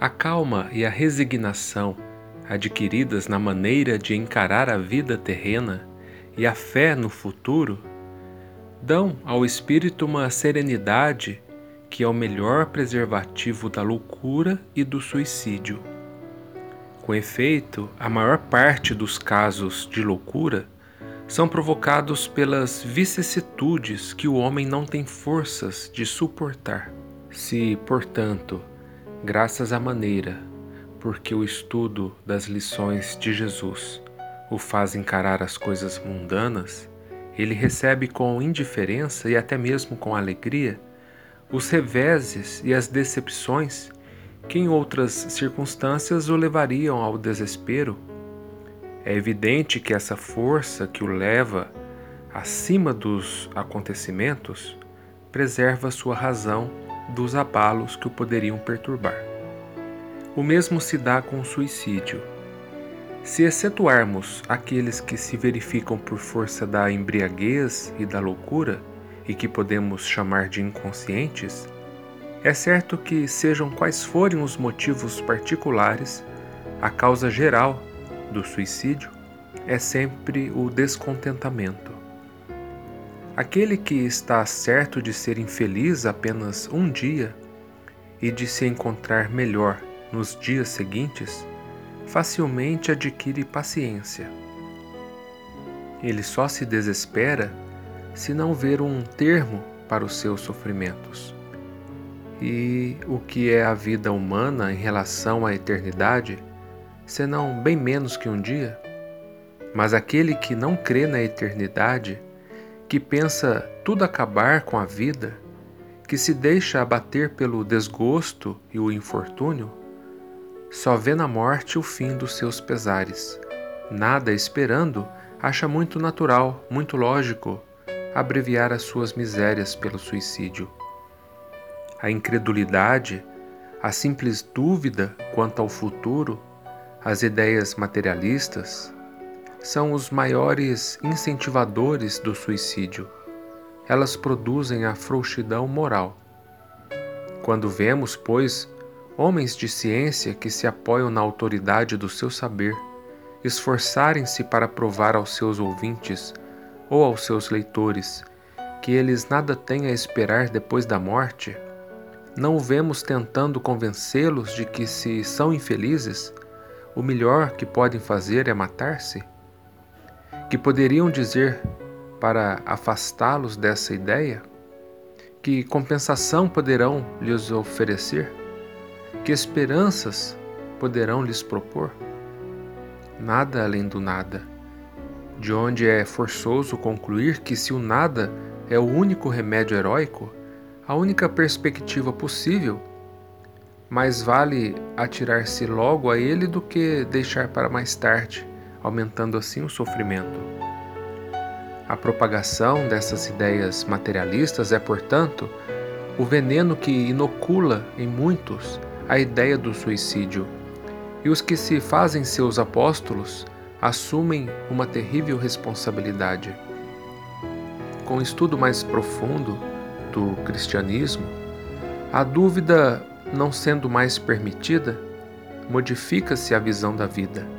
A calma e a resignação, adquiridas na maneira de encarar a vida terrena e a fé no futuro, dão ao espírito uma serenidade que é o melhor preservativo da loucura e do suicídio. Com efeito, a maior parte dos casos de loucura são provocados pelas vicissitudes que o homem não tem forças de suportar. Se, portanto, graças à maneira porque o estudo das lições de Jesus o faz encarar as coisas mundanas, ele recebe com indiferença e até mesmo com alegria os reveses e as decepções que em outras circunstâncias o levariam ao desespero. É evidente que essa força que o leva acima dos acontecimentos preserva sua razão dos abalos que o poderiam perturbar. O mesmo se dá com o suicídio. Se excetuarmos aqueles que se verificam por força da embriaguez e da loucura, e que podemos chamar de inconscientes, é certo que, sejam quais forem os motivos particulares, a causa geral do suicídio é sempre o descontentamento. Aquele que está certo de ser infeliz apenas um dia e de se encontrar melhor nos dias seguintes, facilmente adquire paciência. Ele só se desespera se não ver um termo para os seus sofrimentos. E o que é a vida humana em relação à eternidade, senão bem menos que um dia? Mas aquele que não crê na eternidade que pensa tudo acabar com a vida, que se deixa abater pelo desgosto e o infortúnio, só vê na morte o fim dos seus pesares. Nada esperando, acha muito natural, muito lógico abreviar as suas misérias pelo suicídio. A incredulidade, a simples dúvida quanto ao futuro, as ideias materialistas, são os maiores incentivadores do suicídio. Elas produzem a frouxidão moral. Quando vemos, pois, homens de ciência que se apoiam na autoridade do seu saber, esforçarem-se para provar aos seus ouvintes ou aos seus leitores que eles nada têm a esperar depois da morte, não o vemos tentando convencê-los de que, se são infelizes, o melhor que podem fazer é matar-se? Que poderiam dizer para afastá-los dessa ideia? Que compensação poderão lhes oferecer? Que esperanças poderão lhes propor? Nada além do nada. De onde é forçoso concluir que, se o nada é o único remédio heróico, a única perspectiva possível, mais vale atirar-se logo a ele do que deixar para mais tarde aumentando assim o sofrimento. A propagação dessas ideias materialistas é, portanto, o veneno que inocula em muitos a ideia do suicídio, e os que se fazem seus apóstolos assumem uma terrível responsabilidade. Com o estudo mais profundo do cristianismo, a dúvida não sendo mais permitida, modifica-se a visão da vida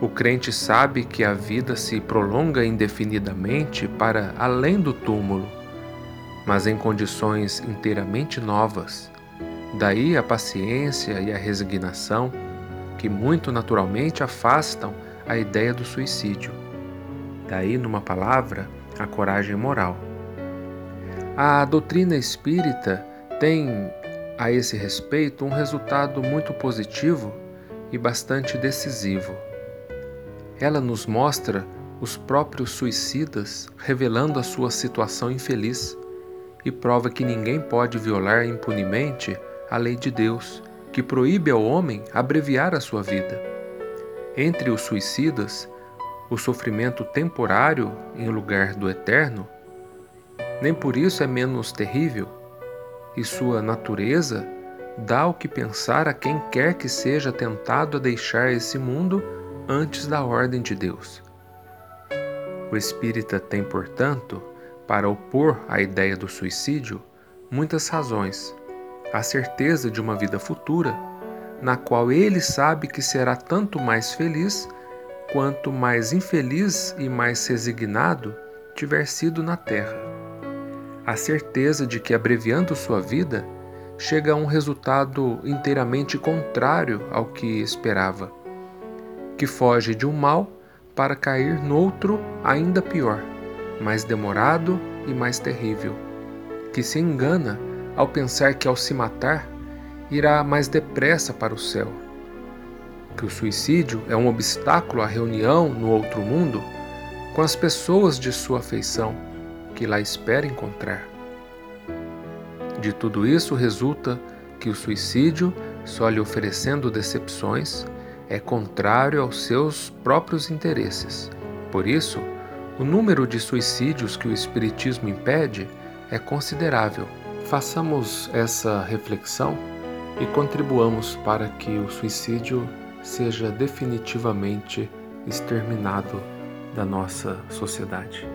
o crente sabe que a vida se prolonga indefinidamente para além do túmulo, mas em condições inteiramente novas. Daí a paciência e a resignação, que muito naturalmente afastam a ideia do suicídio. Daí, numa palavra, a coragem moral. A doutrina espírita tem, a esse respeito, um resultado muito positivo e bastante decisivo. Ela nos mostra os próprios suicidas revelando a sua situação infeliz e prova que ninguém pode violar impunemente a lei de Deus, que proíbe ao homem abreviar a sua vida. Entre os suicidas, o sofrimento temporário em lugar do eterno, nem por isso é menos terrível, e sua natureza dá o que pensar a quem quer que seja tentado a deixar esse mundo antes da ordem de Deus. O espírita tem, portanto, para opor à ideia do suicídio, muitas razões. A certeza de uma vida futura, na qual ele sabe que será tanto mais feliz quanto mais infeliz e mais resignado tiver sido na terra. A certeza de que, abreviando sua vida, chega a um resultado inteiramente contrário ao que esperava, que foge de um mal para cair noutro ainda pior, mais demorado e mais terrível, que se engana ao pensar que ao se matar irá mais depressa para o céu, que o suicídio é um obstáculo à reunião no outro mundo com as pessoas de sua afeição que lá espera encontrar. De tudo isso resulta que o suicídio, só lhe oferecendo decepções, é contrário aos seus próprios interesses. Por isso, o número de suicídios que o Espiritismo impede é considerável. Façamos essa reflexão e contribuamos para que o suicídio seja definitivamente exterminado da nossa sociedade.